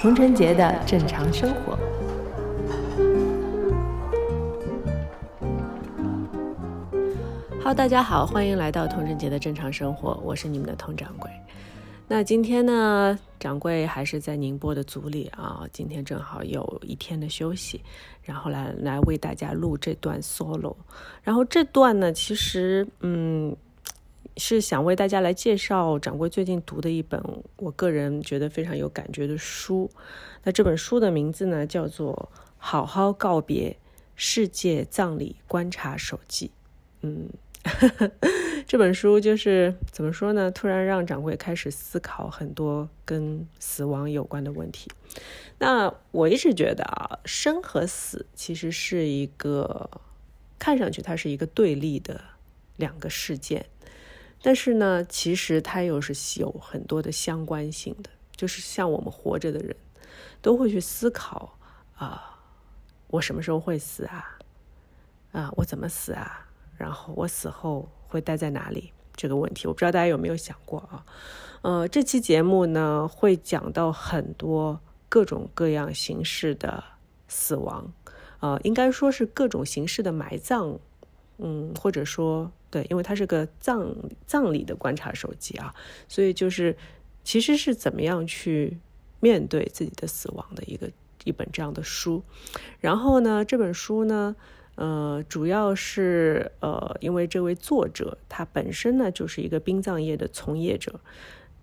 童晨杰的正常生活。Hello，大家好，欢迎来到童晨杰的正常生活，我是你们的童掌柜。那今天呢，掌柜还是在宁波的组里啊，今天正好有一天的休息，然后来来为大家录这段 solo。然后这段呢，其实嗯。是想为大家来介绍掌柜最近读的一本我个人觉得非常有感觉的书。那这本书的名字呢，叫做《好好告别世界葬礼观察手记》。嗯，这本书就是怎么说呢？突然让掌柜开始思考很多跟死亡有关的问题。那我一直觉得啊，生和死其实是一个看上去它是一个对立的两个事件。但是呢，其实它又是有很多的相关性的，就是像我们活着的人，都会去思考啊，我什么时候会死啊？啊，我怎么死啊？然后我死后会待在哪里？这个问题，我不知道大家有没有想过啊？呃，这期节目呢，会讲到很多各种各样形式的死亡，呃，应该说是各种形式的埋葬，嗯，或者说。对，因为它是个葬葬礼的观察手机啊，所以就是其实是怎么样去面对自己的死亡的一个一本这样的书。然后呢，这本书呢，呃，主要是呃，因为这位作者他本身呢就是一个殡葬业的从业者，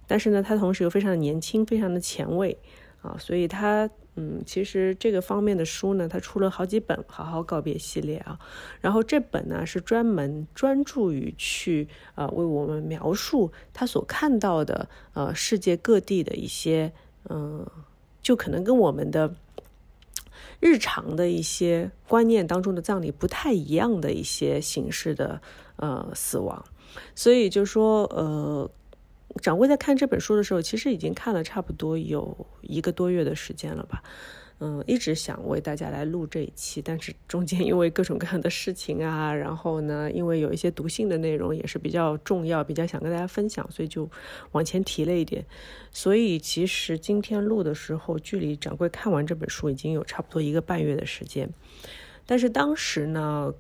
但是呢，他同时又非常年轻，非常的前卫啊，所以他。嗯，其实这个方面的书呢，他出了好几本《好好告别》系列啊。然后这本呢是专门专注于去呃为我们描述他所看到的呃世界各地的一些嗯，就可能跟我们的日常的一些观念当中的葬礼不太一样的一些形式的呃死亡。所以就说呃。掌柜在看这本书的时候，其实已经看了差不多有一个多月的时间了吧，嗯，一直想为大家来录这一期，但是中间因为各种各样的事情啊，然后呢，因为有一些读信的内容也是比较重要，比较想跟大家分享，所以就往前提了一点。所以其实今天录的时候，距离掌柜看完这本书已经有差不多一个半月的时间，但是当时呢。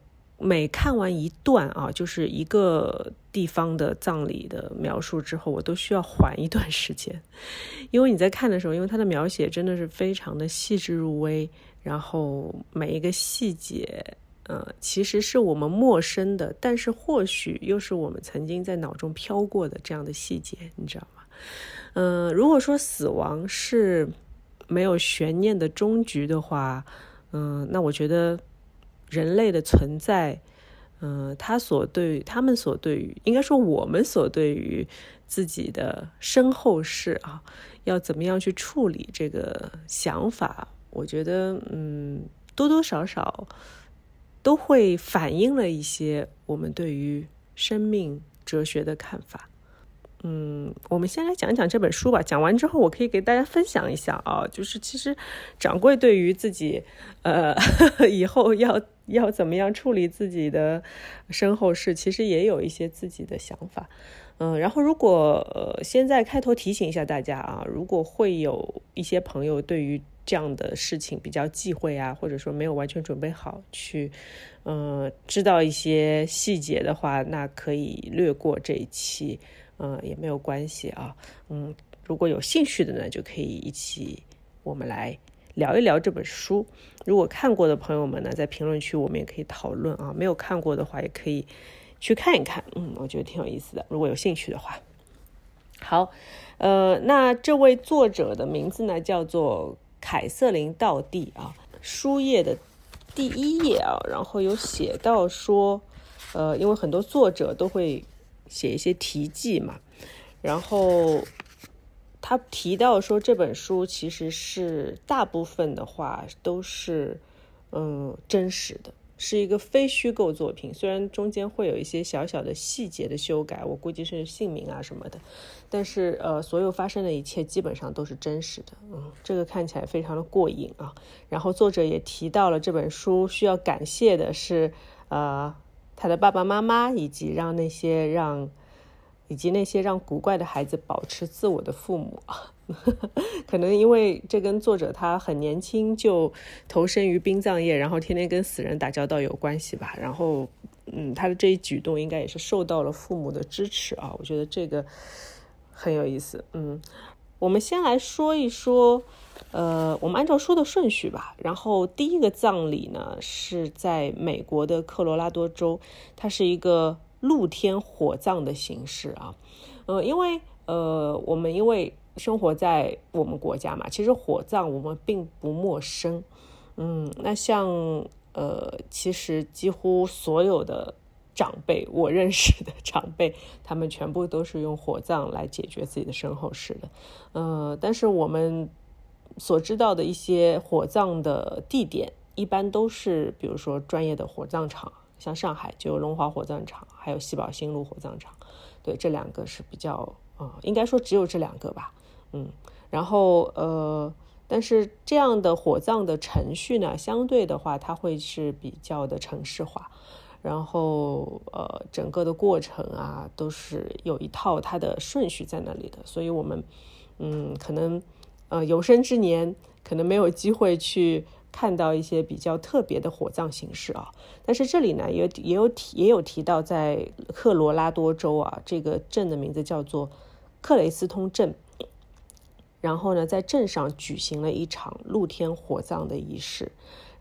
每看完一段啊，就是一个地方的葬礼的描述之后，我都需要缓一段时间，因为你在看的时候，因为它的描写真的是非常的细致入微，然后每一个细节，呃，其实是我们陌生的，但是或许又是我们曾经在脑中飘过的这样的细节，你知道吗？嗯，如果说死亡是没有悬念的终局的话，嗯，那我觉得。人类的存在，嗯，他所对他们所对于，应该说我们所对于自己的身后事啊，要怎么样去处理这个想法，我觉得，嗯，多多少少都会反映了一些我们对于生命哲学的看法。嗯，我们先来讲讲这本书吧。讲完之后，我可以给大家分享一下啊，就是其实掌柜对于自己，呃，以后要要怎么样处理自己的身后事，其实也有一些自己的想法。嗯，然后如果呃，现在开头提醒一下大家啊，如果会有一些朋友对于这样的事情比较忌讳啊，或者说没有完全准备好去，嗯，知道一些细节的话，那可以略过这一期。嗯，也没有关系啊。嗯，如果有兴趣的呢，就可以一起我们来聊一聊这本书。如果看过的朋友们呢，在评论区我们也可以讨论啊。没有看过的话，也可以去看一看。嗯，我觉得挺有意思的。如果有兴趣的话，好，呃，那这位作者的名字呢，叫做凯瑟琳·道蒂啊。书页的第一页啊，然后有写到说，呃，因为很多作者都会。写一些题记嘛，然后他提到说这本书其实是大部分的话都是嗯真实的，是一个非虚构作品，虽然中间会有一些小小的细节的修改，我估计是姓名啊什么的，但是呃，所有发生的一切基本上都是真实的。嗯，这个看起来非常的过瘾啊。然后作者也提到了这本书需要感谢的是呃他的爸爸妈妈，以及让那些让以及那些让古怪的孩子保持自我的父母。可能因为这跟作者他很年轻就投身于殡葬业，然后天天跟死人打交道有关系吧。然后，嗯，他的这一举动应该也是受到了父母的支持啊。我觉得这个很有意思。嗯，我们先来说一说，呃，我们按照说的顺序吧。然后第一个葬礼呢是在美国的科罗拉多州，它是一个露天火葬的形式啊。呃，因为呃，我们因为生活在我们国家嘛，其实火葬我们并不陌生。嗯，那像呃，其实几乎所有的长辈，我认识的长辈，他们全部都是用火葬来解决自己的身后事的。呃，但是我们所知道的一些火葬的地点，一般都是比如说专业的火葬场，像上海就有龙华火葬场，还有西宝新路火葬场。对，这两个是比较啊，应该说只有这两个吧。嗯，然后呃，但是这样的火葬的程序呢，相对的话，它会是比较的城市化，然后呃，整个的过程啊，都是有一套它的顺序在那里的，所以我们嗯，可能呃有生之年可能没有机会去看到一些比较特别的火葬形式啊，但是这里呢，也也有提也有提到，在科罗拉多州啊，这个镇的名字叫做克雷斯通镇。然后呢，在镇上举行了一场露天火葬的仪式。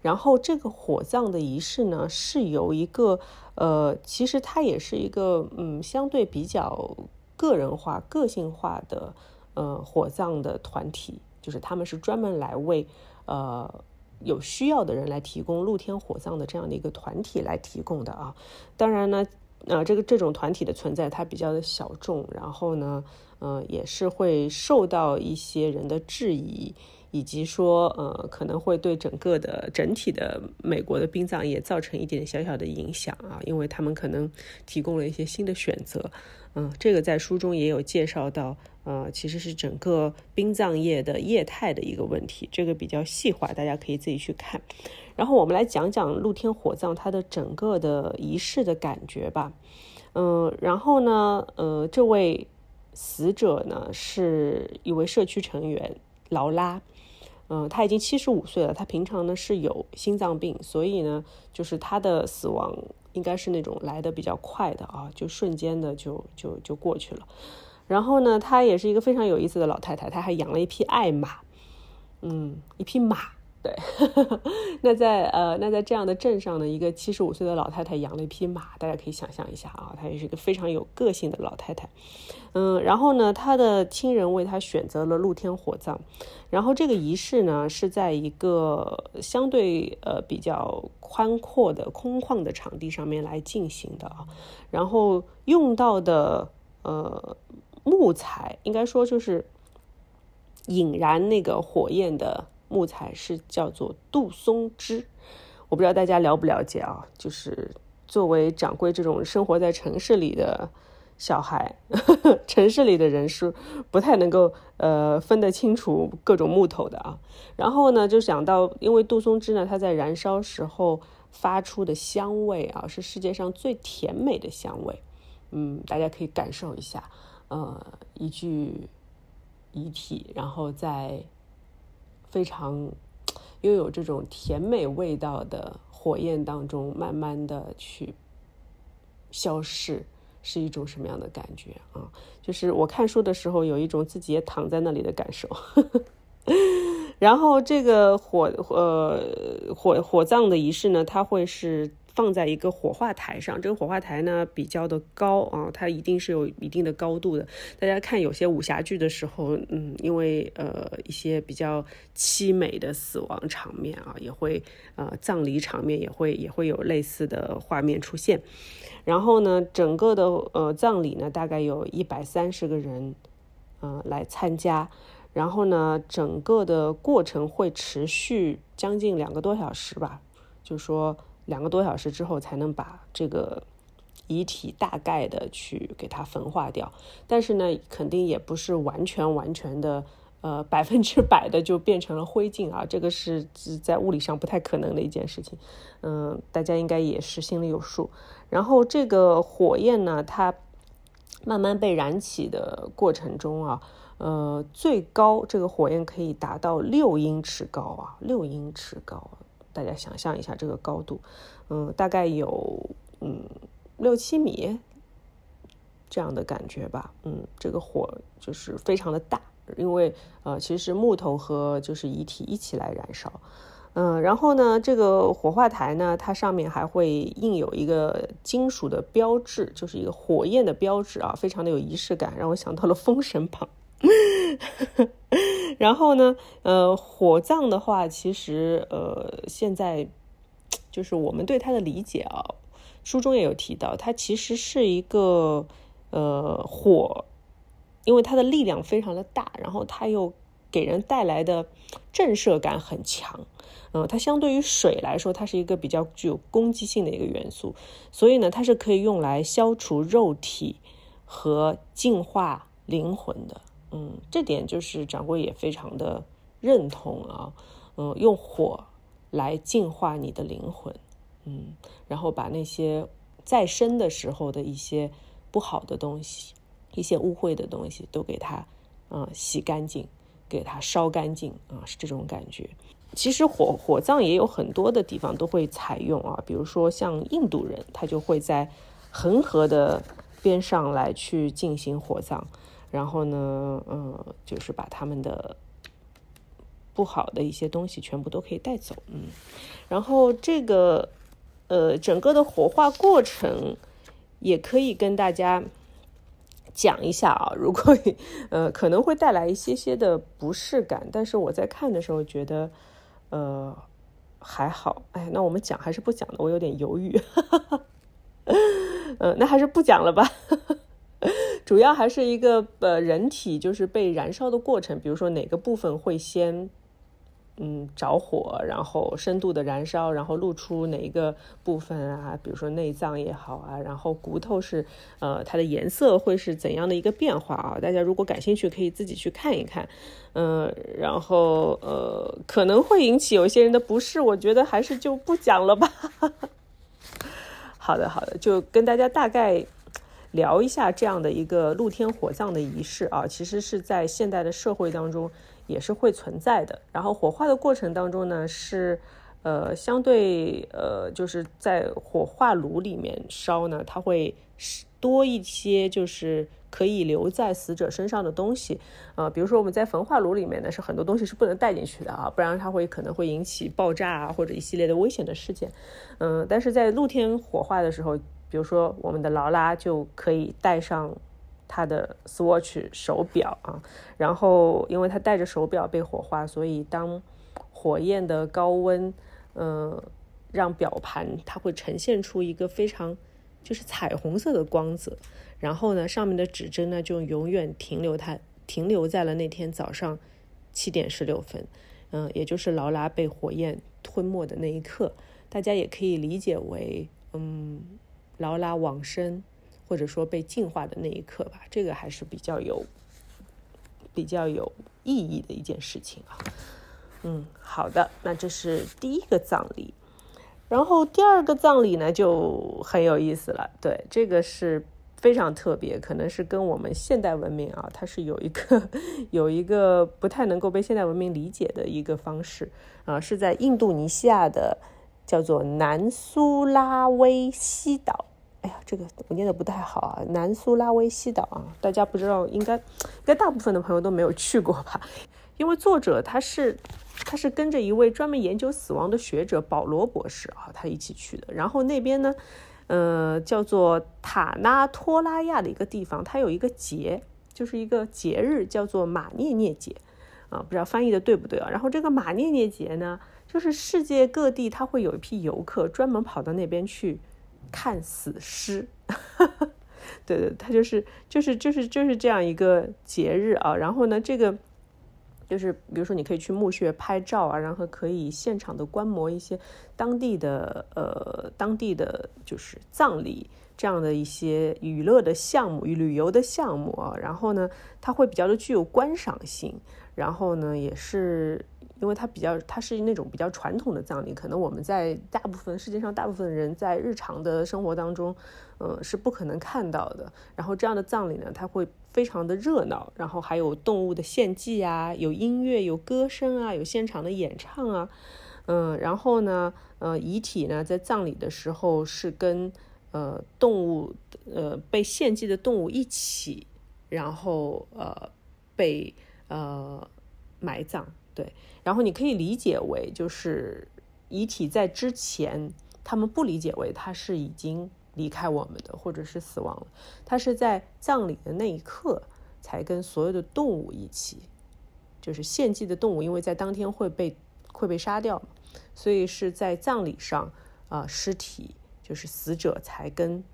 然后这个火葬的仪式呢，是由一个呃，其实它也是一个嗯，相对比较个人化、个性化的呃火葬的团体，就是他们是专门来为呃有需要的人来提供露天火葬的这样的一个团体来提供的啊。当然呢，呃，这个这种团体的存在，它比较的小众。然后呢。嗯，也是会受到一些人的质疑，以及说，呃，可能会对整个的整体的美国的殡葬业造成一点小小的影响啊，因为他们可能提供了一些新的选择。嗯，这个在书中也有介绍到，呃，其实是整个殡葬业的业态的一个问题，这个比较细化，大家可以自己去看。然后我们来讲讲露天火葬它的整个的仪式的感觉吧。嗯，然后呢，呃，这位。死者呢是一位社区成员劳拉，嗯，他已经七十五岁了。他平常呢是有心脏病，所以呢，就是他的死亡应该是那种来的比较快的啊，就瞬间的就就就过去了。然后呢，她也是一个非常有意思的老太太，她还养了一匹爱马，嗯，一匹马。对，那在呃，那在这样的镇上呢，一个七十五岁的老太太养了一匹马，大家可以想象一下啊，她也是一个非常有个性的老太太。嗯，然后呢，她的亲人为她选择了露天火葬，然后这个仪式呢是在一个相对呃比较宽阔的空旷的场地上面来进行的啊，然后用到的呃木材应该说就是引燃那个火焰的。木材是叫做杜松枝，我不知道大家了不了解啊。就是作为掌柜这种生活在城市里的小孩，城市里的人是不太能够呃分得清楚各种木头的啊。然后呢，就想到，因为杜松枝呢，它在燃烧时候发出的香味啊，是世界上最甜美的香味。嗯，大家可以感受一下，呃，一具遗体，然后在。非常拥有这种甜美味道的火焰当中，慢慢的去消逝，是一种什么样的感觉啊？就是我看书的时候，有一种自己也躺在那里的感受。然后这个火呃火火葬的仪式呢，它会是。放在一个火化台上，这个火化台呢比较的高啊，它一定是有一定的高度的。大家看有些武侠剧的时候，嗯，因为呃一些比较凄美的死亡场面啊，也会呃葬礼场面也会也会有类似的画面出现。然后呢，整个的呃葬礼呢大概有一百三十个人，嗯来参加。然后呢，整个的过程会持续将近两个多小时吧，就说。两个多小时之后才能把这个遗体大概的去给它焚化掉。但是呢，肯定也不是完全完全的，呃，百分之百的就变成了灰烬啊，这个是在物理上不太可能的一件事情。嗯，大家应该也是心里有数。然后这个火焰呢，它慢慢被燃起的过程中啊。呃，最高这个火焰可以达到六英尺高啊，六英尺高，大家想象一下这个高度，嗯，大概有嗯六七米这样的感觉吧，嗯，这个火就是非常的大，因为呃，其实是木头和就是遗体一起来燃烧，嗯，然后呢，这个火化台呢，它上面还会印有一个金属的标志，就是一个火焰的标志啊，非常的有仪式感，让我想到了《封神榜》。然后呢，呃，火葬的话，其实呃，现在就是我们对它的理解啊，书中也有提到，它其实是一个呃火，因为它的力量非常的大，然后它又给人带来的震慑感很强，嗯，它相对于水来说，它是一个比较具有攻击性的一个元素，所以呢，它是可以用来消除肉体和净化灵魂的。嗯，这点就是掌柜也非常的认同啊，嗯，用火来净化你的灵魂，嗯，然后把那些再生的时候的一些不好的东西、一些污秽的东西都给它，嗯，洗干净，给它烧干净啊，是这种感觉。其实火火葬也有很多的地方都会采用啊，比如说像印度人，他就会在恒河的边上来去进行火葬。然后呢，嗯，就是把他们的不好的一些东西全部都可以带走，嗯，然后这个呃整个的火化过程也可以跟大家讲一下啊，如果呃可能会带来一些些的不适感，但是我在看的时候觉得呃还好，哎，那我们讲还是不讲的，我有点犹豫，嗯，那还是不讲了吧。主要还是一个呃人体就是被燃烧的过程，比如说哪个部分会先嗯着火，然后深度的燃烧，然后露出哪一个部分啊，比如说内脏也好啊，然后骨头是呃它的颜色会是怎样的一个变化啊？大家如果感兴趣，可以自己去看一看，嗯，然后呃可能会引起有些人的不适，我觉得还是就不讲了吧。好的，好的，就跟大家大概。聊一下这样的一个露天火葬的仪式啊，其实是在现代的社会当中也是会存在的。然后火化的过程当中呢，是呃相对呃就是在火化炉里面烧呢，它会多一些就是可以留在死者身上的东西啊，比如说我们在焚化炉里面呢，是很多东西是不能带进去的啊，不然它会可能会引起爆炸啊或者一系列的危险的事件。嗯，但是在露天火化的时候。比如说，我们的劳拉就可以戴上她的 Swatch 手表啊，然后因为她戴着手表被火化，所以当火焰的高温，嗯，让表盘它会呈现出一个非常就是彩虹色的光泽，然后呢，上面的指针呢就永远停留它停留在了那天早上七点十六分，嗯，也就是劳拉被火焰吞没的那一刻，大家也可以理解为，嗯。劳拉往生，或者说被净化的那一刻吧，这个还是比较有比较有意义的一件事情啊。嗯，好的，那这是第一个葬礼，然后第二个葬礼呢就很有意思了。对，这个是非常特别，可能是跟我们现代文明啊，它是有一个 有一个不太能够被现代文明理解的一个方式啊，是在印度尼西亚的叫做南苏拉威西岛。哎呀，这个我念的不太好啊，南苏拉威西岛啊，大家不知道，应该应该大部分的朋友都没有去过吧？因为作者他是他是跟着一位专门研究死亡的学者保罗博士啊，他一起去的。然后那边呢，呃，叫做塔纳托拉亚的一个地方，它有一个节，就是一个节日，叫做马涅涅节啊，不知道翻译的对不对啊？然后这个马涅涅节呢，就是世界各地他会有一批游客专门跑到那边去。看死尸，对 对，他就是就是就是就是这样一个节日啊。然后呢，这个就是比如说你可以去墓穴拍照啊，然后可以现场的观摩一些当地的呃当地的就是葬礼这样的一些娱乐的项目与旅游的项目啊，然后呢，它会比较的具有观赏性，然后呢，也是。因为它比较，它是那种比较传统的葬礼，可能我们在大部分世界上大部分人在日常的生活当中，呃，是不可能看到的。然后这样的葬礼呢，它会非常的热闹，然后还有动物的献祭啊，有音乐、有歌声啊，有现场的演唱啊，嗯，然后呢，呃，遗体呢在葬礼的时候是跟呃动物，呃被献祭的动物一起，然后呃被呃埋葬。对，然后你可以理解为，就是遗体在之前，他们不理解为他是已经离开我们的，或者是死亡了。他是在葬礼的那一刻，才跟所有的动物一起，就是献祭的动物，因为在当天会被会被杀掉嘛，所以是在葬礼上啊，尸体就是死者才跟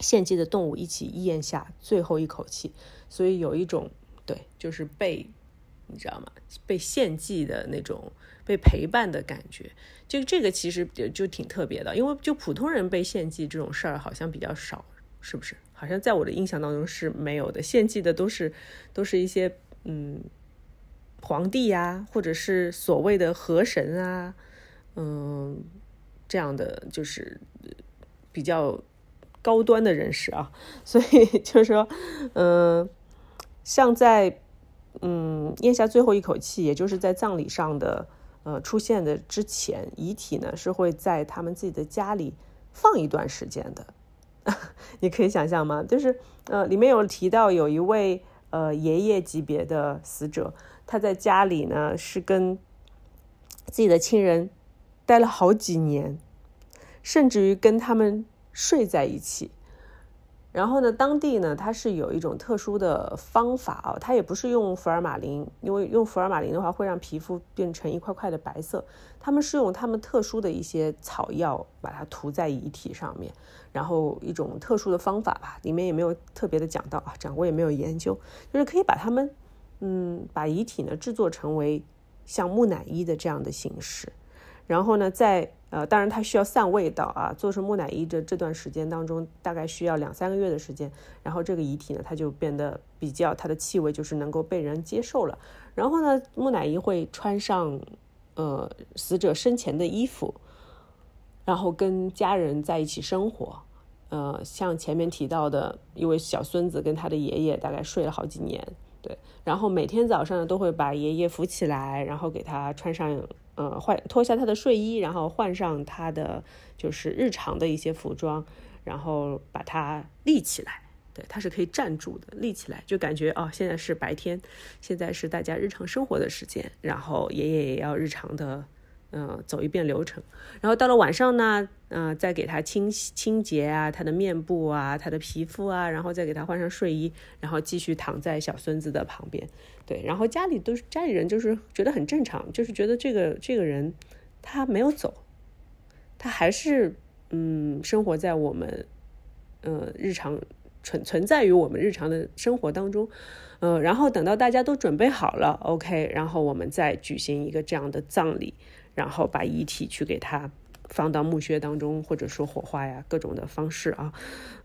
献祭的动物一起咽下最后一口气，所以有一种对，就是被。你知道吗？被献祭的那种被陪伴的感觉，就这个其实就就挺特别的，因为就普通人被献祭这种事儿好像比较少，是不是？好像在我的印象当中是没有的，献祭的都是都是一些嗯皇帝呀，或者是所谓的河神啊，嗯这样的就是比较高端的人士啊，所以就是说，嗯，像在。嗯，咽下最后一口气，也就是在葬礼上的呃出现的之前，遗体呢是会在他们自己的家里放一段时间的。你可以想象吗？就是呃，里面有提到有一位呃爷爷级别的死者，他在家里呢是跟自己的亲人待了好几年，甚至于跟他们睡在一起。然后呢，当地呢，它是有一种特殊的方法啊，它也不是用福尔马林，因为用福尔马林的话会让皮肤变成一块块的白色。他们是用他们特殊的一些草药把它涂在遗体上面，然后一种特殊的方法吧，里面也没有特别的讲到啊，掌柜也没有研究，就是可以把他们，嗯，把遗体呢制作成为像木乃伊的这样的形式，然后呢，在呃，当然它需要散味道啊。做成木乃伊的这段时间当中，大概需要两三个月的时间。然后这个遗体呢，它就变得比较，它的气味就是能够被人接受了。然后呢，木乃伊会穿上呃死者生前的衣服，然后跟家人在一起生活。呃，像前面提到的一位小孙子跟他的爷爷大概睡了好几年，对。然后每天早上呢，都会把爷爷扶起来，然后给他穿上。呃，换脱下他的睡衣，然后换上他的就是日常的一些服装，然后把它立起来。对，他是可以站住的，立起来就感觉哦，现在是白天，现在是大家日常生活的时间，然后爷爷也要日常的。嗯，走一遍流程，然后到了晚上呢，嗯，再给他清洗清洁啊，他的面部啊，他的皮肤啊，然后再给他换上睡衣，然后继续躺在小孙子的旁边。对，然后家里都是家里人，就是觉得很正常，就是觉得这个这个人他没有走，他还是嗯生活在我们呃日常存存在于我们日常的生活当中，呃，然后等到大家都准备好了，OK，然后我们再举行一个这样的葬礼。然后把遗体去给他放到墓穴当中，或者说火化呀，各种的方式啊，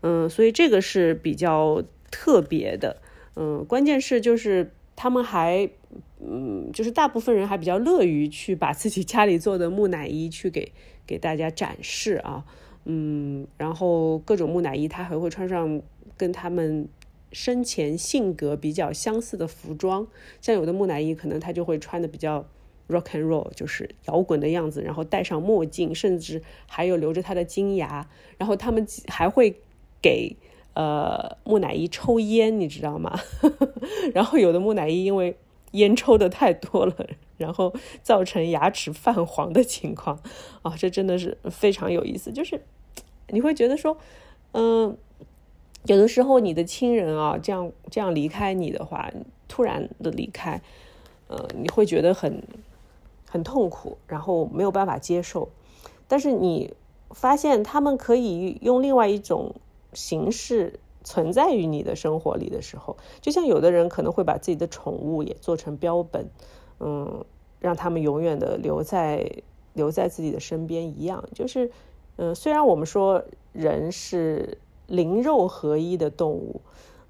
嗯，所以这个是比较特别的，嗯，关键是就是他们还，嗯，就是大部分人还比较乐于去把自己家里做的木乃伊去给给大家展示啊，嗯，然后各种木乃伊他还会穿上跟他们生前性格比较相似的服装，像有的木乃伊可能他就会穿的比较。Rock and roll 就是摇滚的样子，然后戴上墨镜，甚至还有留着他的金牙，然后他们还会给呃木乃伊抽烟，你知道吗？然后有的木乃伊因为烟抽的太多了，然后造成牙齿泛黄的情况啊，这真的是非常有意思。就是你会觉得说，嗯，有的时候你的亲人啊，这样这样离开你的话，突然的离开，呃，你会觉得很。很痛苦，然后没有办法接受，但是你发现他们可以用另外一种形式存在于你的生活里的时候，就像有的人可能会把自己的宠物也做成标本，嗯，让他们永远的留在留在自己的身边一样。就是，嗯，虽然我们说人是灵肉合一的动物，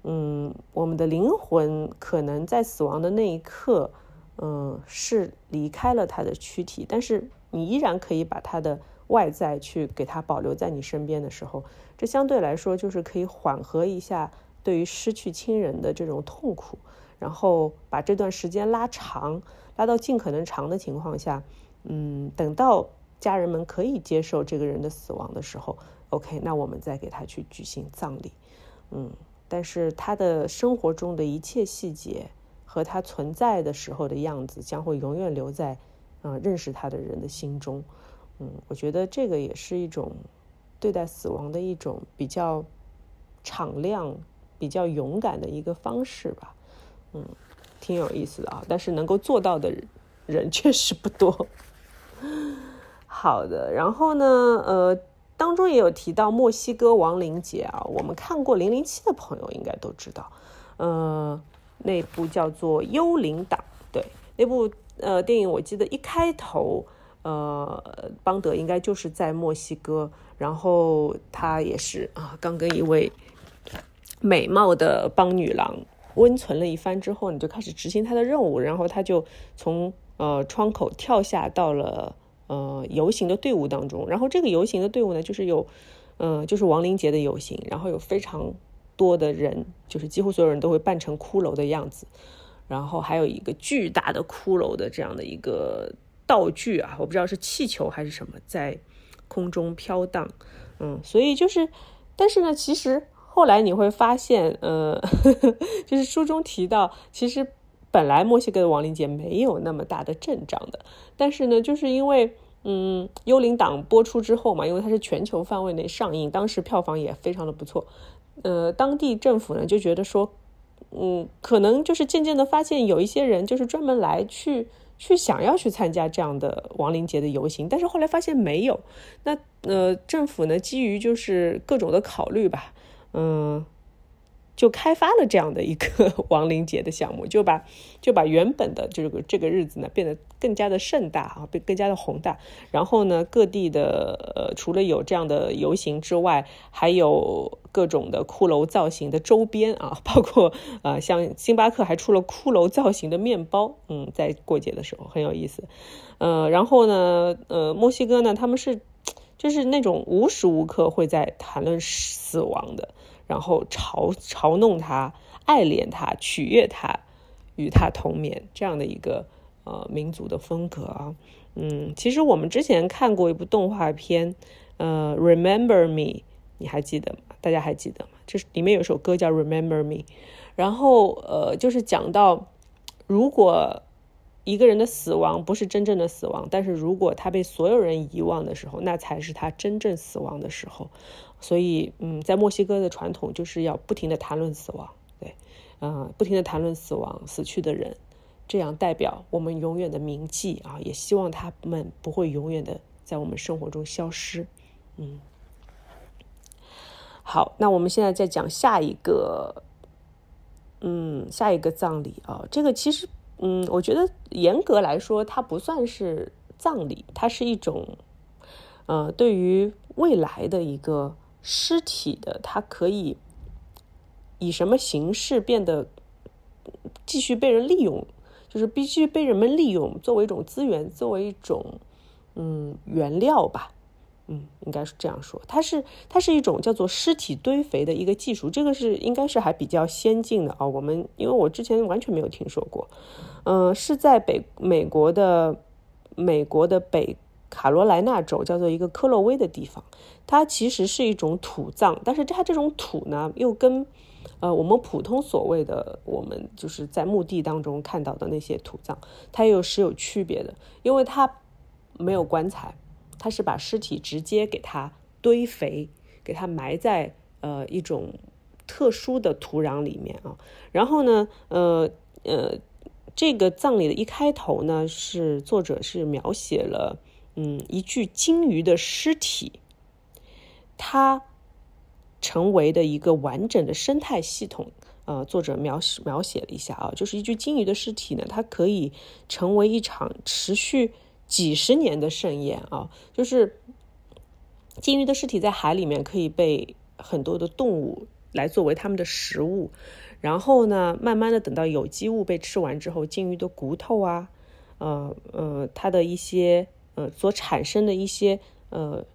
嗯，我们的灵魂可能在死亡的那一刻，嗯，是离开了他的躯体，但是你依然可以把他的。外在去给他保留在你身边的时候，这相对来说就是可以缓和一下对于失去亲人的这种痛苦，然后把这段时间拉长，拉到尽可能长的情况下，嗯，等到家人们可以接受这个人的死亡的时候，OK，那我们再给他去举行葬礼，嗯，但是他的生活中的一切细节和他存在的时候的样子，将会永远留在嗯认识他的人的心中。嗯，我觉得这个也是一种对待死亡的一种比较敞亮、比较勇敢的一个方式吧。嗯，挺有意思的啊，但是能够做到的人确实不多。好的，然后呢，呃，当中也有提到墨西哥亡灵节啊，我们看过《零零七》的朋友应该都知道，呃，那部叫做《幽灵党》，对，那部呃电影，我记得一开头。呃，邦德应该就是在墨西哥，然后他也是啊，刚跟一位美貌的邦女郎温存了一番之后，你就开始执行他的任务，然后他就从呃窗口跳下到了呃游行的队伍当中，然后这个游行的队伍呢，就是有嗯，就是亡灵节的游行，然后有非常多的人，就是几乎所有人都会扮成骷髅的样子，然后还有一个巨大的骷髅的这样的一个。道具啊，我不知道是气球还是什么，在空中飘荡，嗯，所以就是，但是呢，其实后来你会发现，呃，就是书中提到，其实本来墨西哥的亡灵节没有那么大的阵仗的，但是呢，就是因为，嗯，幽灵党播出之后嘛，因为它是全球范围内上映，当时票房也非常的不错，呃，当地政府呢就觉得说，嗯，可能就是渐渐的发现有一些人就是专门来去。去想要去参加这样的亡灵节的游行，但是后来发现没有。那呃，政府呢，基于就是各种的考虑吧，嗯。就开发了这样的一个 亡灵节的项目，就把就把原本的这个这个日子呢变得更加的盛大啊，变更加的宏大。然后呢，各地的呃，除了有这样的游行之外，还有各种的骷髅造型的周边啊，包括呃，像星巴克还出了骷髅造型的面包，嗯，在过节的时候很有意思。呃，然后呢，呃，墨西哥呢，他们是就是那种无时无刻会在谈论死亡的。然后嘲嘲弄他，爱怜他，取悦他，与他同眠，这样的一个呃民族的风格啊，嗯，其实我们之前看过一部动画片，呃，Remember Me，你还记得吗？大家还记得吗？这是里面有首歌叫 Remember Me，然后呃，就是讲到如果一个人的死亡不是真正的死亡，但是如果他被所有人遗忘的时候，那才是他真正死亡的时候。所以，嗯，在墨西哥的传统就是要不停的谈论死亡，对，嗯，不停的谈论死亡、死去的人，这样代表我们永远的铭记啊，也希望他们不会永远的在我们生活中消失，嗯。好，那我们现在再讲下一个，嗯，下一个葬礼啊，这个其实，嗯，我觉得严格来说，它不算是葬礼，它是一种，呃，对于未来的一个。尸体的，它可以以什么形式变得继续被人利用？就是必须被人们利用，作为一种资源，作为一种嗯原料吧。嗯，应该是这样说。它是它是一种叫做尸体堆肥的一个技术，这个是应该是还比较先进的啊。我们因为我之前完全没有听说过。嗯，是在北美国的美国的北。卡罗来纳州叫做一个科洛威的地方，它其实是一种土葬，但是它这种土呢，又跟呃我们普通所谓的我们就是在墓地当中看到的那些土葬，它又是有区别的，因为它没有棺材，它是把尸体直接给它堆肥，给它埋在呃一种特殊的土壤里面啊，然后呢，呃呃，这个葬礼的一开头呢，是作者是描写了。嗯，一具鲸鱼的尸体，它成为的一个完整的生态系统。呃，作者描写描写了一下啊，就是一具鲸鱼的尸体呢，它可以成为一场持续几十年的盛宴啊。就是鲸鱼的尸体在海里面可以被很多的动物来作为它们的食物，然后呢，慢慢的等到有机物被吃完之后，鲸鱼的骨头啊，呃呃，它的一些呃所产生的一些呃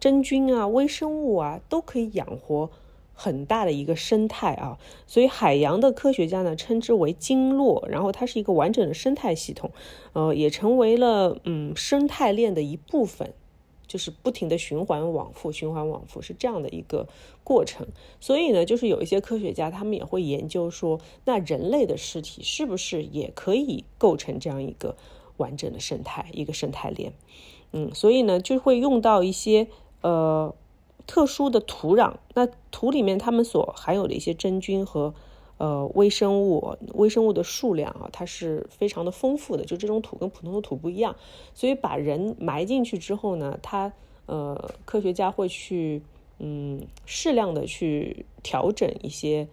真菌啊、微生物啊，都可以养活。很大的一个生态啊，所以海洋的科学家呢称之为鲸落，然后它是一个完整的生态系统，呃，也成为了嗯生态链的一部分，就是不停的循环往复，循环往复是这样的一个过程。所以呢，就是有一些科学家他们也会研究说，那人类的尸体是不是也可以构成这样一个完整的生态，一个生态链？嗯，所以呢，就会用到一些呃。特殊的土壤，那土里面它们所含有的一些真菌和呃微生物，微生物的数量啊，它是非常的丰富的。就这种土跟普通的土不一样，所以把人埋进去之后呢，它呃科学家会去嗯适量的去调整一些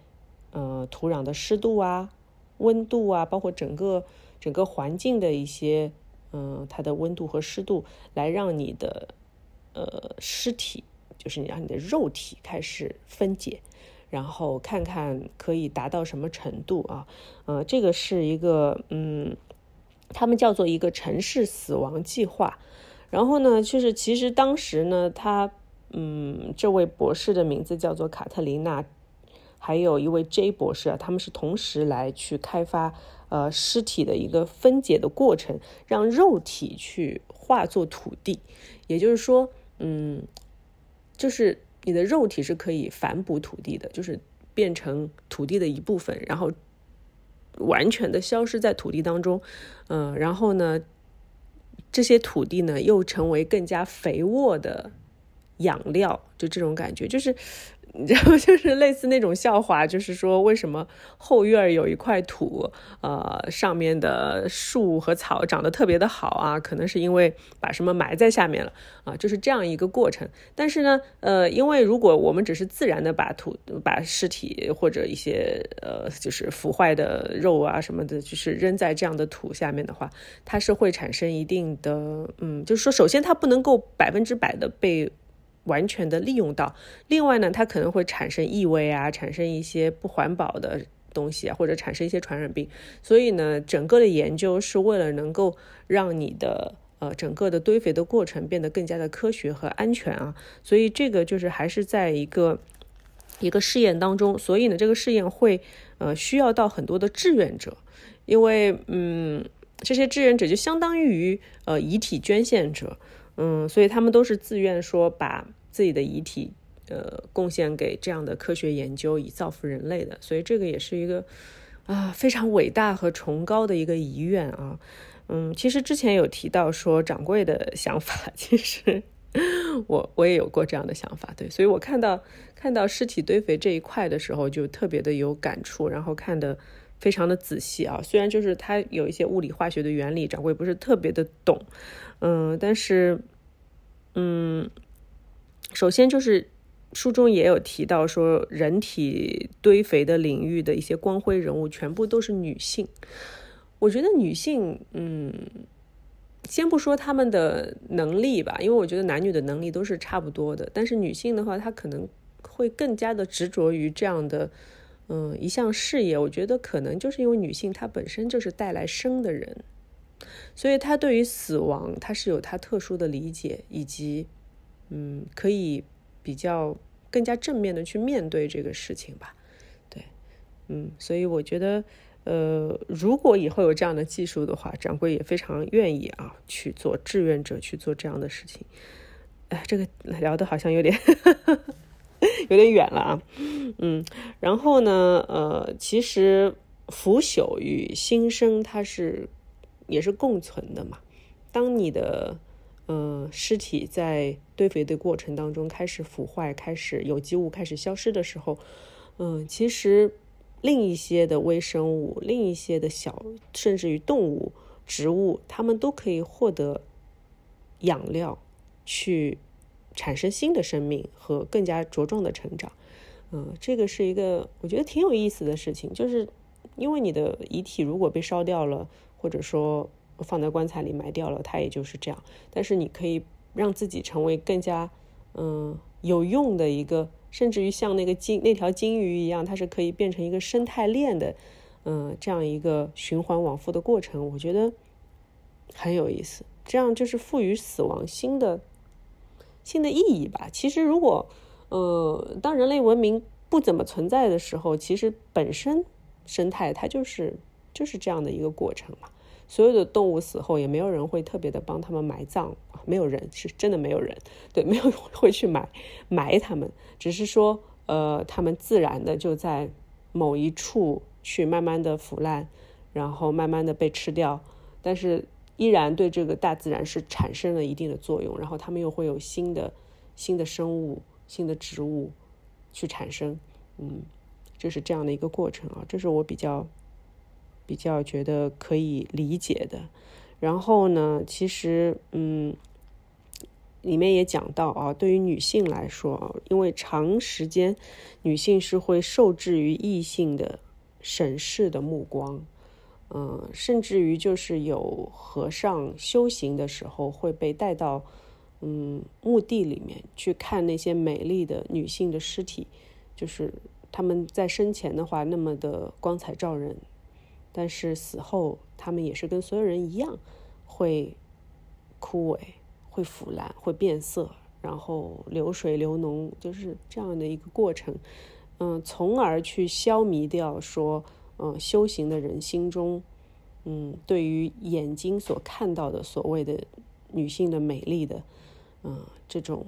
呃土壤的湿度啊、温度啊，包括整个整个环境的一些嗯它的温度和湿度，来让你的呃尸体。就是你让你的肉体开始分解，然后看看可以达到什么程度啊？呃，这个是一个嗯，他们叫做一个城市死亡计划。然后呢，就是其实当时呢，他嗯，这位博士的名字叫做卡特琳娜，还有一位 J 博士啊，他们是同时来去开发呃尸体的一个分解的过程，让肉体去化作土地。也就是说，嗯。就是你的肉体是可以反哺土地的，就是变成土地的一部分，然后完全的消失在土地当中，嗯，然后呢，这些土地呢又成为更加肥沃的养料，就这种感觉，就是。然后就是类似那种笑话，就是说为什么后院有一块土，呃，上面的树和草长得特别的好啊？可能是因为把什么埋在下面了啊，就是这样一个过程。但是呢，呃，因为如果我们只是自然的把土、把尸体或者一些呃，就是腐坏的肉啊什么的，就是扔在这样的土下面的话，它是会产生一定的，嗯，就是说，首先它不能够百分之百的被。完全的利用到，另外呢，它可能会产生异味啊，产生一些不环保的东西啊，或者产生一些传染病。所以呢，整个的研究是为了能够让你的呃整个的堆肥的过程变得更加的科学和安全啊。所以这个就是还是在一个一个试验当中。所以呢，这个试验会呃需要到很多的志愿者，因为嗯这些志愿者就相当于呃遗体捐献者，嗯，所以他们都是自愿说把。自己的遗体，呃，贡献给这样的科学研究，以造福人类的，所以这个也是一个啊非常伟大和崇高的一个遗愿啊。嗯，其实之前有提到说掌柜的想法，其实我我也有过这样的想法，对，所以我看到看到尸体堆肥这一块的时候，就特别的有感触，然后看的非常的仔细啊。虽然就是它有一些物理化学的原理，掌柜不是特别的懂，嗯，但是嗯。首先就是书中也有提到说，人体堆肥的领域的一些光辉人物全部都是女性。我觉得女性，嗯，先不说他们的能力吧，因为我觉得男女的能力都是差不多的。但是女性的话，她可能会更加的执着于这样的，嗯，一项事业。我觉得可能就是因为女性她本身就是带来生的人，所以她对于死亡，她是有她特殊的理解以及。嗯，可以比较更加正面的去面对这个事情吧，对，嗯，所以我觉得，呃，如果以后有这样的技术的话，掌柜也非常愿意啊去做志愿者去做这样的事情。哎，这个聊的好像有点 有点远了啊，嗯，然后呢，呃，其实腐朽与新生它是也是共存的嘛，当你的。嗯，尸体在堆肥的过程当中开始腐坏，开始有机物开始消失的时候，嗯，其实另一些的微生物、另一些的小，甚至于动物、植物，它们都可以获得养料，去产生新的生命和更加茁壮的成长。嗯，这个是一个我觉得挺有意思的事情，就是因为你的遗体如果被烧掉了，或者说放在棺材里埋掉了，它也就是这样。但是你可以让自己成为更加嗯有用的一个，甚至于像那个金那条金鱼一样，它是可以变成一个生态链的，嗯，这样一个循环往复的过程，我觉得很有意思。这样就是赋予死亡新的新的意义吧。其实如果呃，当人类文明不怎么存在的时候，其实本身生态它就是就是这样的一个过程嘛。所有的动物死后，也没有人会特别的帮他们埋葬，没有人是真的没有人，对，没有会去埋埋他们，只是说，呃，他们自然的就在某一处去慢慢的腐烂，然后慢慢的被吃掉，但是依然对这个大自然是产生了一定的作用，然后他们又会有新的新的生物。新的植物去产生，嗯，就是这样的一个过程啊，这是我比较比较觉得可以理解的。然后呢，其实嗯，里面也讲到啊，对于女性来说，因为长时间女性是会受制于异性的审视的目光，嗯，甚至于就是有和尚修行的时候会被带到。嗯，墓地里面去看那些美丽的女性的尸体，就是他们在生前的话那么的光彩照人，但是死后他们也是跟所有人一样，会枯萎、会腐烂、会变色，然后流水流脓，就是这样的一个过程。嗯，从而去消弭掉说，嗯，修行的人心中，嗯，对于眼睛所看到的所谓的女性的美丽的。嗯，这种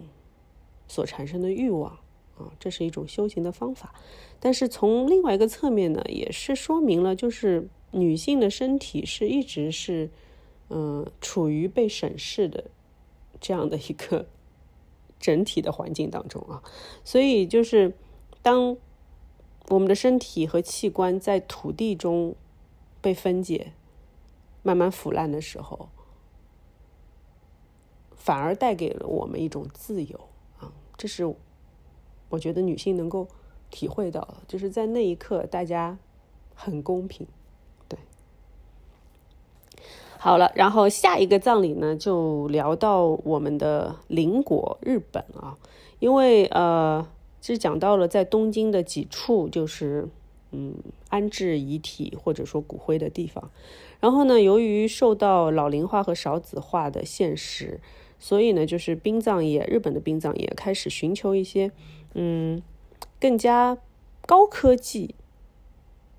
所产生的欲望啊，这是一种修行的方法。但是从另外一个侧面呢，也是说明了，就是女性的身体是一直是嗯处于被审视的这样的一个整体的环境当中啊。所以就是当我们的身体和器官在土地中被分解、慢慢腐烂的时候。反而带给了我们一种自由啊，这是我觉得女性能够体会到的，就是在那一刻大家很公平，好了，然后下一个葬礼呢，就聊到我们的邻国日本啊，因为呃，其实讲到了在东京的几处就是嗯安置遗体或者说骨灰的地方，然后呢，由于受到老龄化和少子化的现实。所以呢，就是殡葬业，日本的殡葬业开始寻求一些，嗯，更加高科技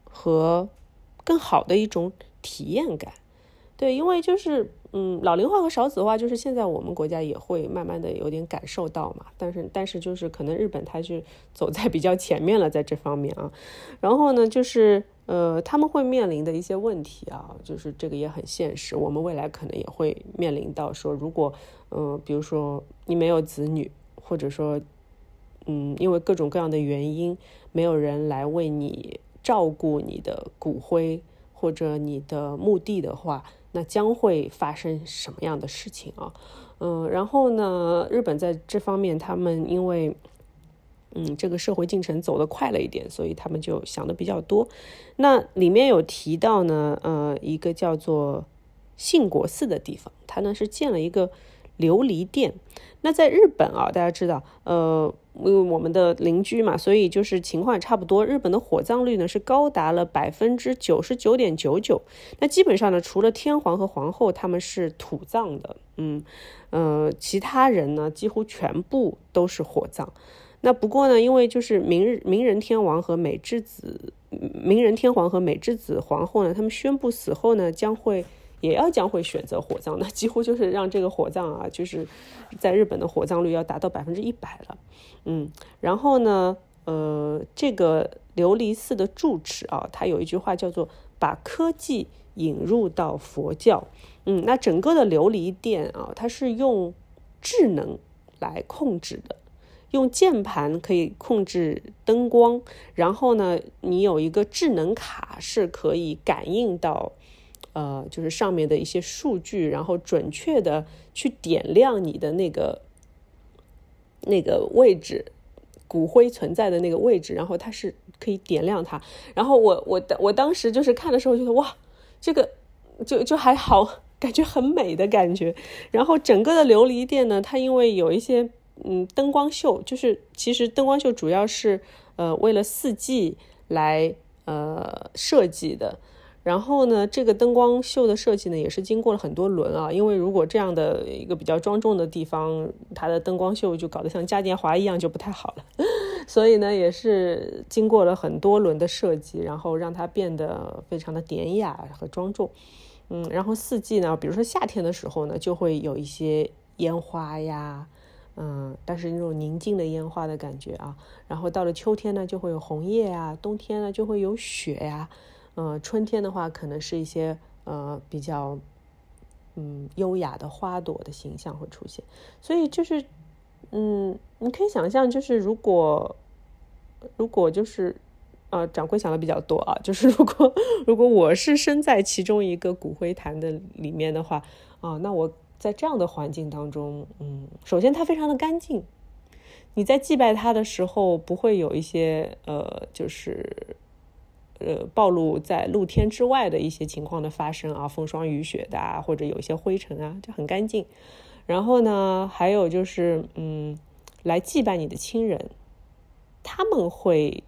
和更好的一种体验感。对，因为就是，嗯，老龄化和少子化，就是现在我们国家也会慢慢的有点感受到嘛。但是，但是就是可能日本它是走在比较前面了，在这方面啊。然后呢，就是。呃，他们会面临的一些问题啊，就是这个也很现实。我们未来可能也会面临到说，如果，嗯，比如说你没有子女，或者说，嗯，因为各种各样的原因，没有人来为你照顾你的骨灰或者你的墓地的话，那将会发生什么样的事情啊？嗯，然后呢，日本在这方面，他们因为。嗯，这个社会进程走得快了一点，所以他们就想的比较多。那里面有提到呢，呃，一个叫做信国寺的地方，它呢是建了一个琉璃殿。那在日本啊，大家知道，呃，因为我们的邻居嘛，所以就是情况也差不多。日本的火葬率呢是高达了百分之九十九点九九。那基本上呢，除了天皇和皇后他们是土葬的，嗯，呃，其他人呢几乎全部都是火葬。那不过呢，因为就是明日明仁天王和美智子明仁天皇和美智子皇后呢，他们宣布死后呢，将会也要将会选择火葬，那几乎就是让这个火葬啊，就是在日本的火葬率要达到百分之一百了，嗯，然后呢，呃，这个琉璃寺的住持啊，他有一句话叫做把科技引入到佛教，嗯，那整个的琉璃殿啊，它是用智能来控制的。用键盘可以控制灯光，然后呢，你有一个智能卡是可以感应到，呃，就是上面的一些数据，然后准确的去点亮你的那个那个位置骨灰存在的那个位置，然后它是可以点亮它。然后我我我当时就是看的时候觉得哇，这个就就还好，感觉很美的感觉。然后整个的琉璃殿呢，它因为有一些嗯灯光秀，就是其实灯光秀主要是呃为了四季来呃设计的。然后呢，这个灯光秀的设计呢，也是经过了很多轮啊。因为如果这样的一个比较庄重的地方，它的灯光秀就搞得像嘉年华一样，就不太好了。所以呢，也是经过了很多轮的设计，然后让它变得非常的典雅和庄重。嗯，然后四季呢，比如说夏天的时候呢，就会有一些烟花呀，嗯，但是那种宁静的烟花的感觉啊。然后到了秋天呢，就会有红叶啊；冬天呢，就会有雪呀。呃，春天的话，可能是一些呃比较嗯优雅的花朵的形象会出现，所以就是嗯，你可以想象，就是如果如果就是呃，掌柜想的比较多啊，就是如果如果我是身在其中一个骨灰坛的里面的话啊，那我在这样的环境当中，嗯，首先它非常的干净，你在祭拜它的时候不会有一些呃就是。呃，暴露在露天之外的一些情况的发生啊，风霜雨雪的啊，或者有一些灰尘啊，就很干净。然后呢，还有就是，嗯，来祭拜你的亲人，他们会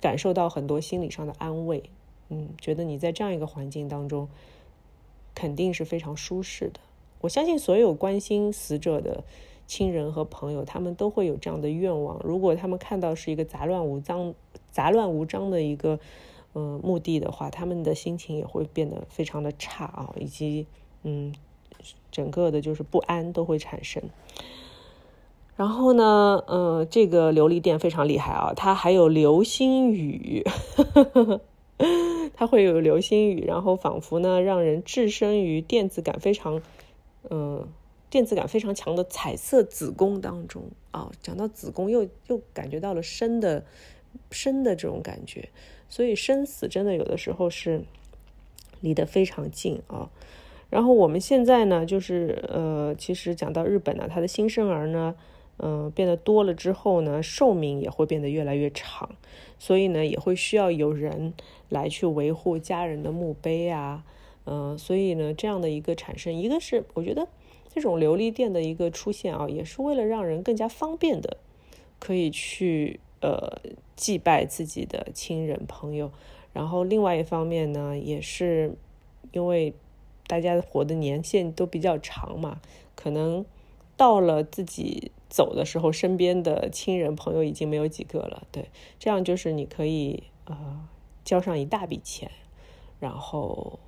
感受到很多心理上的安慰，嗯，觉得你在这样一个环境当中，肯定是非常舒适的。我相信所有关心死者的亲人和朋友，他们都会有这样的愿望。如果他们看到是一个杂乱无章。杂乱无章的一个，嗯，墓地的话，他们的心情也会变得非常的差啊，以及嗯，整个的就是不安都会产生。然后呢，嗯，这个琉璃殿非常厉害啊，它还有流星雨，它会有流星雨，然后仿佛呢让人置身于电子感非常，嗯，电子感非常强的彩色子宫当中啊。讲到子宫，又又感觉到了生的。生的这种感觉，所以生死真的有的时候是离得非常近啊。然后我们现在呢，就是呃，其实讲到日本呢，它的新生儿呢，嗯，变得多了之后呢，寿命也会变得越来越长，所以呢，也会需要有人来去维护家人的墓碑啊，嗯，所以呢，这样的一个产生，一个是我觉得这种琉璃殿的一个出现啊，也是为了让人更加方便的可以去。呃，祭拜自己的亲人朋友，然后另外一方面呢，也是因为大家活的年限都比较长嘛，可能到了自己走的时候，身边的亲人朋友已经没有几个了。对，这样就是你可以呃交上一大笔钱，然后。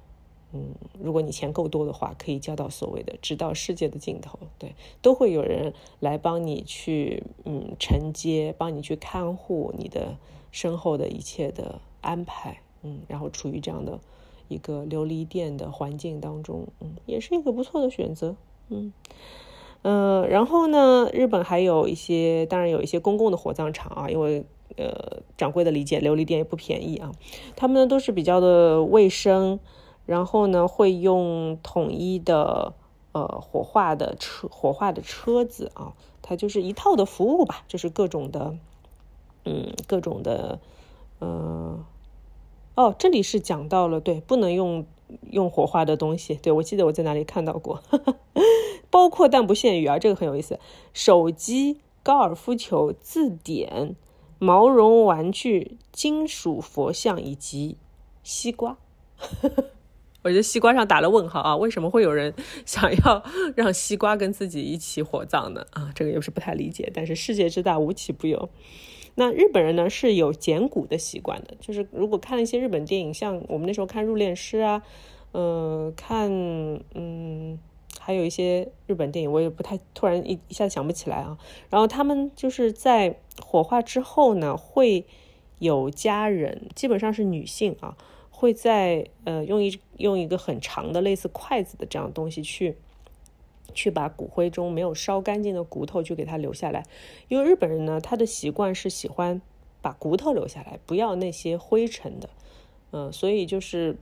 嗯，如果你钱够多的话，可以交到所谓的直到世界的尽头，对，都会有人来帮你去嗯承接，帮你去看护你的身后的一切的安排，嗯，然后处于这样的一个琉璃殿的环境当中，嗯，也是一个不错的选择，嗯，呃，然后呢，日本还有一些，当然有一些公共的火葬场啊，因为呃掌柜的理解，琉璃殿也不便宜啊，他们呢都是比较的卫生。然后呢，会用统一的呃火化的车，火化的车子啊，它就是一套的服务吧，就是各种的，嗯，各种的，嗯，哦，这里是讲到了，对，不能用用火化的东西，对我记得我在哪里看到过，包括但不限于啊，这个很有意思，手机、高尔夫球、字典、毛绒玩具、金属佛像以及西瓜。我觉得西瓜上打了问号啊！为什么会有人 想要 让西瓜跟自己一起火葬呢？啊，这个又是不太理解。但是世界之大，无奇不有。那日本人呢是有捡骨的习惯的，就是如果看了一些日本电影，像我们那时候看《入殓师》啊，呃，看嗯，还有一些日本电影，我也不太突然一一下子想不起来啊。然后他们就是在火化之后呢，会有家人，基本上是女性啊。会在呃用一用一个很长的类似筷子的这样东西去去把骨灰中没有烧干净的骨头就给它留下来，因为日本人呢他的习惯是喜欢把骨头留下来，不要那些灰尘的，嗯，所以就是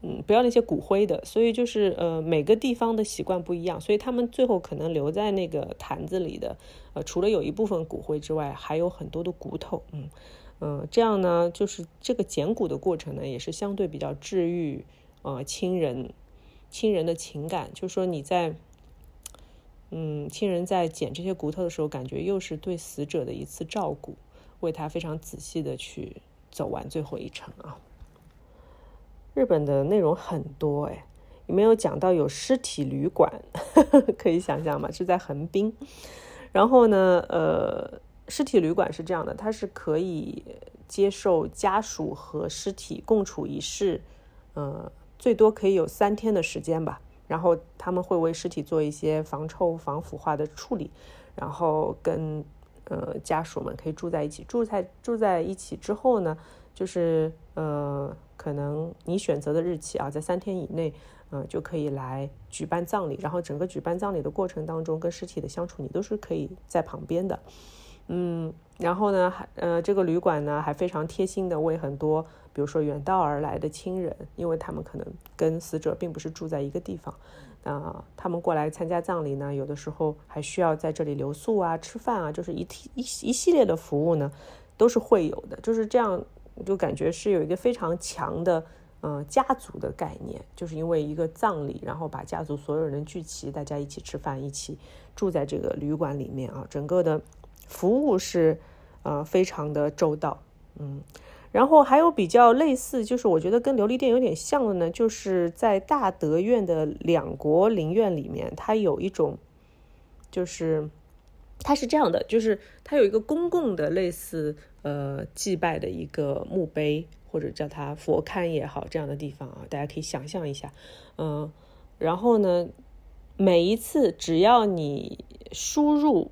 嗯，不要那些骨灰的，所以就是呃，每个地方的习惯不一样，所以他们最后可能留在那个坛子里的，呃，除了有一部分骨灰之外，还有很多的骨头，嗯嗯，这样呢，就是这个捡骨的过程呢，也是相对比较治愈呃亲人亲人的情感，就是说你在嗯亲人在捡这些骨头的时候，感觉又是对死者的一次照顾，为他非常仔细的去走完最后一程啊。日本的内容很多哎，有没有讲到有尸体旅馆？可以想象吗？是在横滨。然后呢，呃，尸体旅馆是这样的，它是可以接受家属和尸体共处一室，呃，最多可以有三天的时间吧。然后他们会为尸体做一些防臭、防腐化的处理，然后跟呃家属们可以住在一起。住在住在一起之后呢，就是呃。可能你选择的日期啊，在三天以内，嗯，就可以来举办葬礼。然后整个举办葬礼的过程当中，跟尸体的相处，你都是可以在旁边的，嗯。然后呢，还呃，这个旅馆呢还非常贴心的为很多，比如说远道而来的亲人，因为他们可能跟死者并不是住在一个地方，啊，他们过来参加葬礼呢，有的时候还需要在这里留宿啊、吃饭啊，就是一一一系列的服务呢，都是会有的，就是这样。就感觉是有一个非常强的，呃，家族的概念，就是因为一个葬礼，然后把家族所有人聚齐，大家一起吃饭，一起住在这个旅馆里面啊，整个的服务是呃非常的周到，嗯，然后还有比较类似，就是我觉得跟琉璃殿有点像的呢，就是在大德院的两国陵院里面，它有一种，就是它是这样的，就是它有一个公共的类似。呃，祭拜的一个墓碑，或者叫它佛龛也好，这样的地方啊，大家可以想象一下，嗯，然后呢，每一次只要你输入，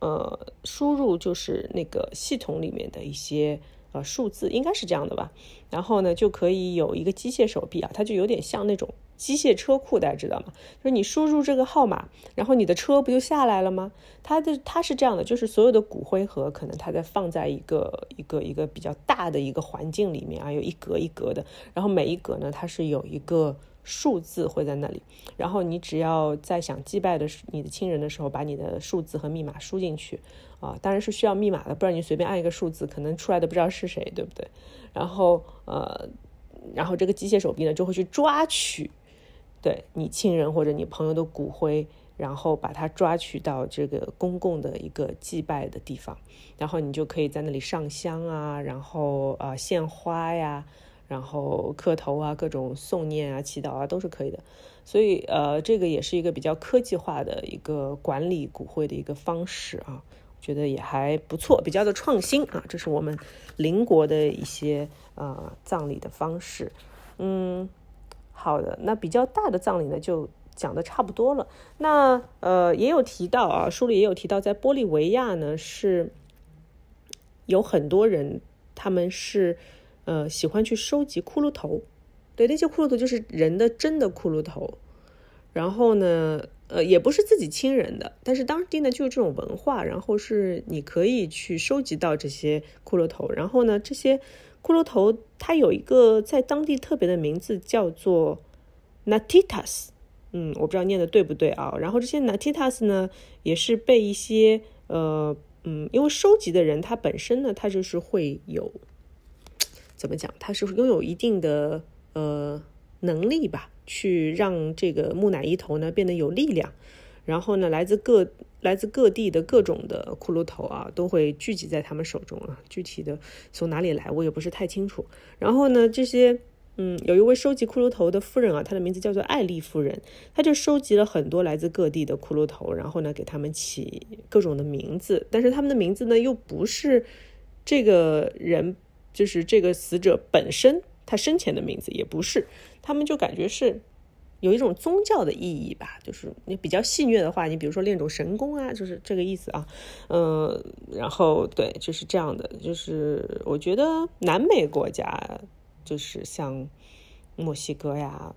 呃，输入就是那个系统里面的一些呃数字，应该是这样的吧，然后呢，就可以有一个机械手臂啊，它就有点像那种。机械车库大家知道吗？就是你输入这个号码，然后你的车不就下来了吗？它的它是这样的，就是所有的骨灰盒可能它在放在一个一个一个比较大的一个环境里面啊，有一格一格的，然后每一格呢它是有一个数字会在那里，然后你只要在想祭拜的你的亲人的时候，把你的数字和密码输进去啊，当然是需要密码的，不然你随便按一个数字，可能出来的不知道是谁，对不对？然后呃，然后这个机械手臂呢就会去抓取。对你亲人或者你朋友的骨灰，然后把它抓取到这个公共的一个祭拜的地方，然后你就可以在那里上香啊，然后啊献花呀，然后磕头啊，各种诵念啊、祈祷啊都是可以的。所以呃，这个也是一个比较科技化的一个管理骨灰的一个方式啊，觉得也还不错，比较的创新啊。这是我们邻国的一些呃葬礼的方式，嗯。好的，那比较大的葬礼呢，就讲的差不多了。那呃，也有提到啊，书里也有提到，在玻利维亚呢，是有很多人，他们是呃喜欢去收集骷髅头。对，那些骷髅头就是人的真的骷髅头。然后呢，呃，也不是自己亲人的，但是当地呢就有这种文化，然后是你可以去收集到这些骷髅头。然后呢，这些。骷髅头，它有一个在当地特别的名字，叫做 Natitas。嗯，我不知道念的对不对啊。然后这些 Natitas 呢，也是被一些呃嗯，因为收集的人他本身呢，他就是会有怎么讲，他是拥有一定的呃能力吧，去让这个木乃伊头呢变得有力量。然后呢，来自各。来自各地的各种的骷髅头啊，都会聚集在他们手中啊。具体的从哪里来，我也不是太清楚。然后呢，这些嗯，有一位收集骷髅头的夫人啊，她的名字叫做艾丽夫人，她就收集了很多来自各地的骷髅头，然后呢，给他们起各种的名字。但是他们的名字呢，又不是这个人，就是这个死者本身他生前的名字，也不是。他们就感觉是。有一种宗教的意义吧，就是你比较戏谑的话，你比如说练种神功啊，就是这个意思啊，嗯，然后对，就是这样的，就是我觉得南美国家，就是像墨西哥呀，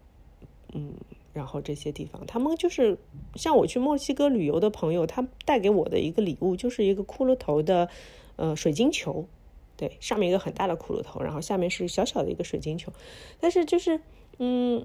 嗯，然后这些地方，他们就是像我去墨西哥旅游的朋友，他带给我的一个礼物就是一个骷髅头的呃水晶球，对，上面一个很大的骷髅头，然后下面是小小的一个水晶球，但是就是。嗯，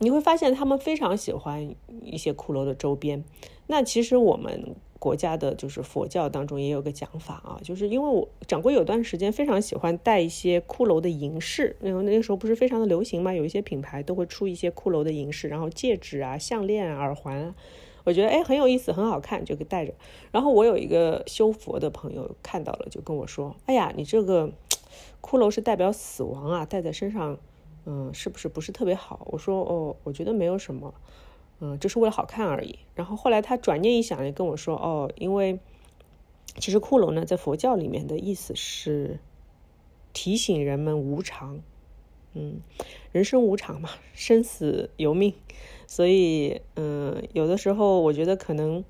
你会发现他们非常喜欢一些骷髅的周边。那其实我们。国家的就是佛教当中也有个讲法啊，就是因为我掌柜有段时间非常喜欢戴一些骷髅的银饰，因为那个时候不是非常的流行嘛，有一些品牌都会出一些骷髅的银饰，然后戒指啊、项链啊、耳环，我觉得哎很有意思，很好看，就给带着。然后我有一个修佛的朋友看到了，就跟我说：“哎呀，你这个骷髅是代表死亡啊，戴在身上，嗯，是不是不是特别好？”我说：“哦，我觉得没有什么。”嗯，就是为了好看而已。然后后来他转念一想，也跟我说：“哦，因为其实骷髅呢，在佛教里面的意思是提醒人们无常。嗯，人生无常嘛，生死由命。所以，嗯，有的时候我觉得可能，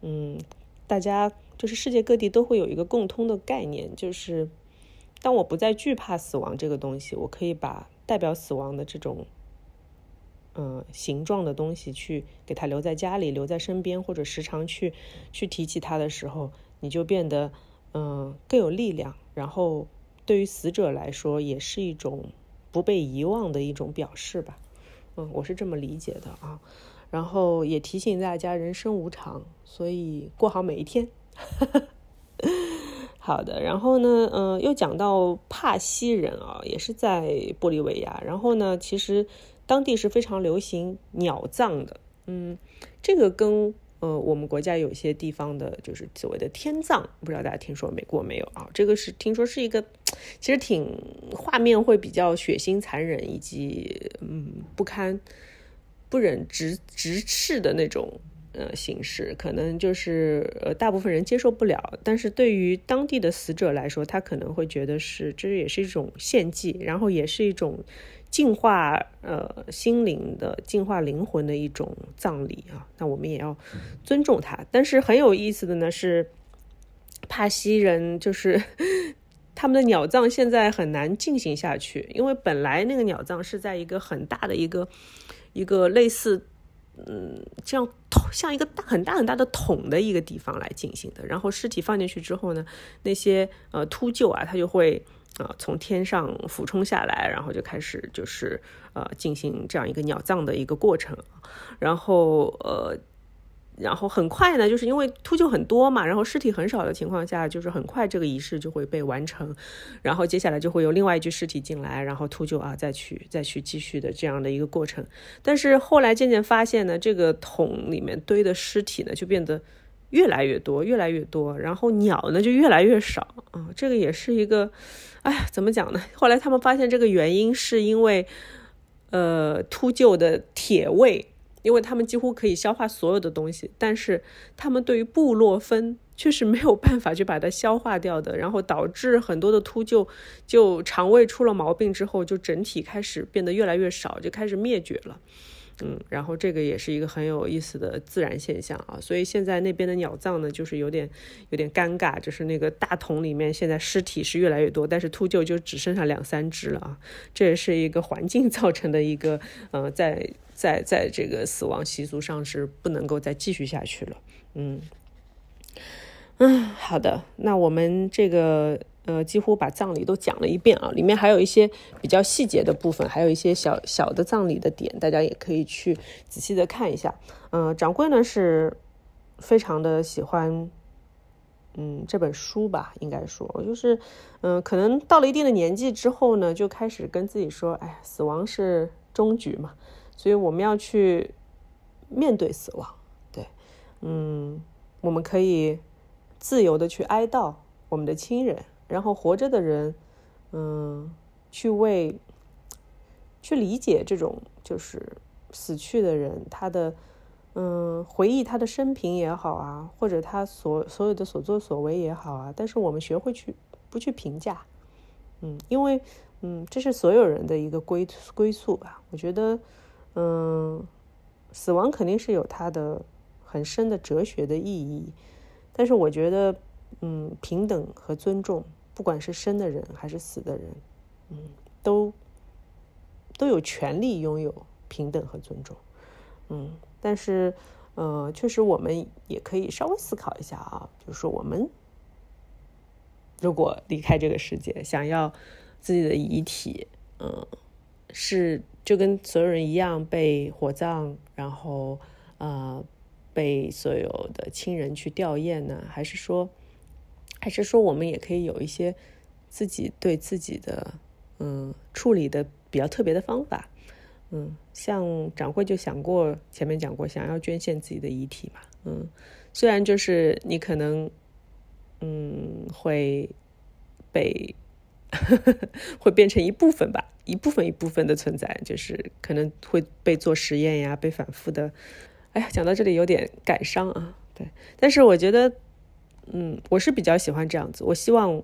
嗯，大家就是世界各地都会有一个共通的概念，就是当我不再惧怕死亡这个东西，我可以把代表死亡的这种。”嗯，形状的东西去给它留在家里，留在身边，或者时常去去提起它的时候，你就变得嗯更有力量。然后对于死者来说，也是一种不被遗忘的一种表示吧。嗯，我是这么理解的啊。然后也提醒大家，人生无常，所以过好每一天。好的，然后呢，嗯，又讲到帕西人啊，也是在玻利维亚。然后呢，其实。当地是非常流行鸟葬的，嗯，这个跟呃我们国家有些地方的，就是所谓的天葬，不知道大家听说没过没有啊？这个是听说是一个，其实挺画面会比较血腥残忍，以及嗯不堪不忍直直视的那种呃形式，可能就是呃大部分人接受不了。但是对于当地的死者来说，他可能会觉得是这也是一种献祭，然后也是一种。净化呃心灵的、净化灵魂的一种葬礼啊，那我们也要尊重它。但是很有意思的呢是，帕西人就是 他们的鸟葬现在很难进行下去，因为本来那个鸟葬是在一个很大的一个一个类似嗯像桶像一个大很大很大的桶的一个地方来进行的。然后尸体放进去之后呢，那些呃秃鹫啊，它就会。啊，从天上俯冲下来，然后就开始就是呃进行这样一个鸟葬的一个过程，然后呃，然后很快呢，就是因为秃鹫很多嘛，然后尸体很少的情况下，就是很快这个仪式就会被完成，然后接下来就会有另外一具尸体进来，然后秃鹫啊再去再去继续的这样的一个过程。但是后来渐渐发现呢，这个桶里面堆的尸体呢就变得越来越多，越来越多，然后鸟呢就越来越少啊，这个也是一个。哎呀，怎么讲呢？后来他们发现这个原因是因为，呃，秃鹫的铁胃，因为他们几乎可以消化所有的东西，但是他们对于布洛芬却是没有办法去把它消化掉的，然后导致很多的秃鹫就肠胃出了毛病之后，就整体开始变得越来越少，就开始灭绝了。嗯，然后这个也是一个很有意思的自然现象啊，所以现在那边的鸟葬呢，就是有点有点尴尬，就是那个大桶里面现在尸体是越来越多，但是秃鹫就只剩下两三只了啊，这也是一个环境 造成的一个，呃，在在在这个死亡习俗上是不能够再继续下去了，嗯嗯，好的，那我们这个。呃，几乎把葬礼都讲了一遍啊，里面还有一些比较细节的部分，还有一些小小的葬礼的点，大家也可以去仔细的看一下。嗯，掌柜呢是非常的喜欢，嗯，这本书吧，应该说，就是，嗯，可能到了一定的年纪之后呢，就开始跟自己说，哎，死亡是终局嘛，所以我们要去面对死亡，对，嗯，我们可以自由的去哀悼我们的亲人。然后活着的人，嗯，去为，去理解这种就是死去的人他的，嗯，回忆他的生平也好啊，或者他所所有的所作所为也好啊。但是我们学会去不去评价，嗯，因为嗯，这是所有人的一个归归宿吧。我觉得，嗯，死亡肯定是有它的很深的哲学的意义，但是我觉得，嗯，平等和尊重。不管是生的人还是死的人，嗯，都都有权利拥有平等和尊重，嗯，但是，呃，确实我们也可以稍微思考一下啊，就是说我们如果离开这个世界，想要自己的遗体，嗯，是就跟所有人一样被火葬，然后呃被所有的亲人去吊唁呢？还是说，还是说我们也可以有一些自己对自己的嗯处理的比较特别的方法？嗯，像掌柜就想过，前面讲过，想要捐献自己的遗体嘛。嗯，虽然就是你可能嗯会被 会变成一部分吧，一部分一部分的存在，就是可能会被做实验呀，被反复的。哎呀，讲到这里有点感伤啊。对，但是我觉得，嗯，我是比较喜欢这样子，我希望。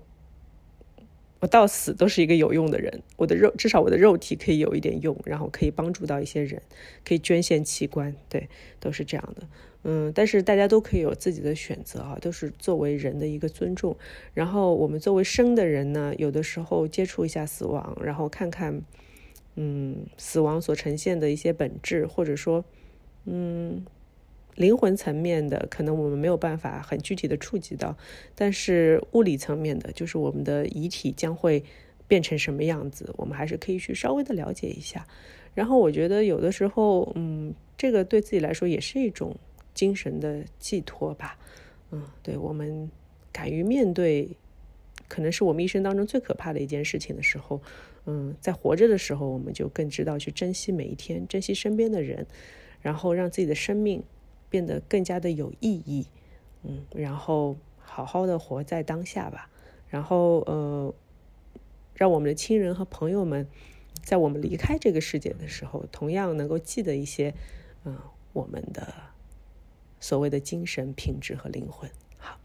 我到死都是一个有用的人，我的肉至少我的肉体可以有一点用，然后可以帮助到一些人，可以捐献器官，对，都是这样的。嗯，但是大家都可以有自己的选择啊，都是作为人的一个尊重。然后我们作为生的人呢，有的时候接触一下死亡，然后看看，嗯，死亡所呈现的一些本质，或者说，嗯。灵魂层面的，可能我们没有办法很具体的触及到，但是物理层面的，就是我们的遗体将会变成什么样子，我们还是可以去稍微的了解一下。然后我觉得有的时候，嗯，这个对自己来说也是一种精神的寄托吧。嗯，对我们敢于面对，可能是我们一生当中最可怕的一件事情的时候，嗯，在活着的时候，我们就更知道去珍惜每一天，珍惜身边的人，然后让自己的生命。变得更加的有意义，嗯，然后好好的活在当下吧，然后呃，让我们的亲人和朋友们，在我们离开这个世界的时候，同样能够记得一些，嗯，我们的所谓的精神品质和灵魂。好，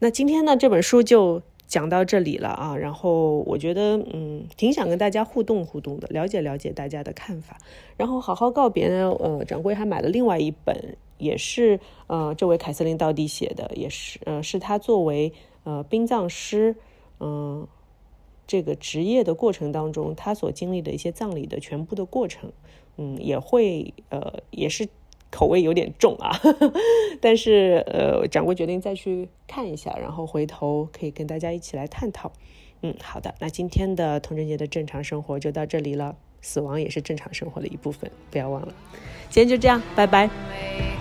那今天呢，这本书就。讲到这里了啊，然后我觉得嗯，挺想跟大家互动互动的，了解了解大家的看法。然后好好告别呢，呃，掌柜还买了另外一本，也是呃这位凯瑟琳·道地写的，也是呃是他作为呃殡葬师嗯这个职业的过程当中，他所经历的一些葬礼的全部的过程，嗯，也会呃也是。口味有点重啊，但是呃，掌柜决定再去看一下，然后回头可以跟大家一起来探讨。嗯，好的，那今天的童贞节的正常生活就到这里了，死亡也是正常生活的一部分，不要忘了。今天就这样，拜拜。